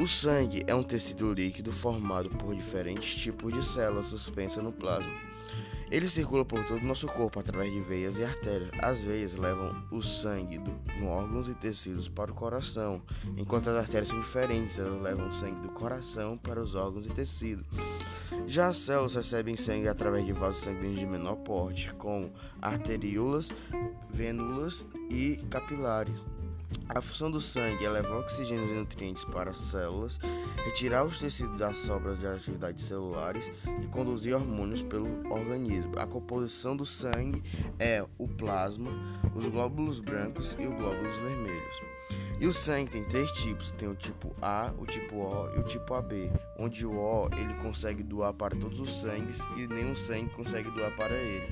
O sangue é um tecido líquido formado por diferentes tipos de células suspensas no plasma. Ele circula por todo o nosso corpo através de veias e artérias. As veias levam o sangue do, órgãos e tecidos para o coração, enquanto as artérias são diferentes, elas levam o sangue do coração para os órgãos e tecidos. Já as células recebem sangue através de vasos sanguíneos de menor porte, como arteríolas, vênulas e capilares. A função do sangue é levar oxigênio e nutrientes para as células, retirar os tecidos das sobras de atividades celulares e conduzir hormônios pelo organismo. A composição do sangue é o plasma, os glóbulos brancos e os glóbulos vermelhos. E o sangue tem três tipos, tem o tipo A, o tipo O e o tipo AB, onde o O ele consegue doar para todos os sangues e nenhum sangue consegue doar para ele.